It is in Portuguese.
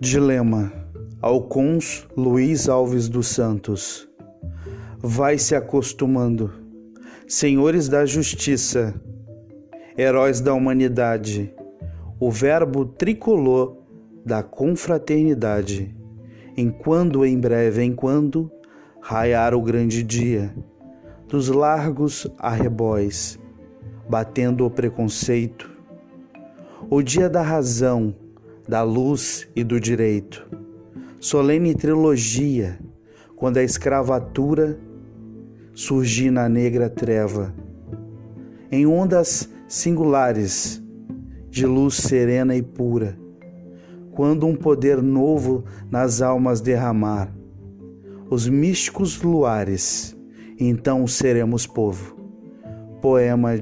Dilema. Alcons Luiz Alves dos Santos. Vai se acostumando, senhores da justiça, heróis da humanidade, o verbo tricolor da confraternidade, enquanto em breve, enquanto raiar o grande dia, dos largos arrebóis, batendo o preconceito, o dia da razão, da luz e do direito, solene trilogia, quando a escravatura surgir na negra treva, em ondas singulares de luz serena e pura, quando um poder novo nas almas derramar, os místicos luares, então seremos povo. Poema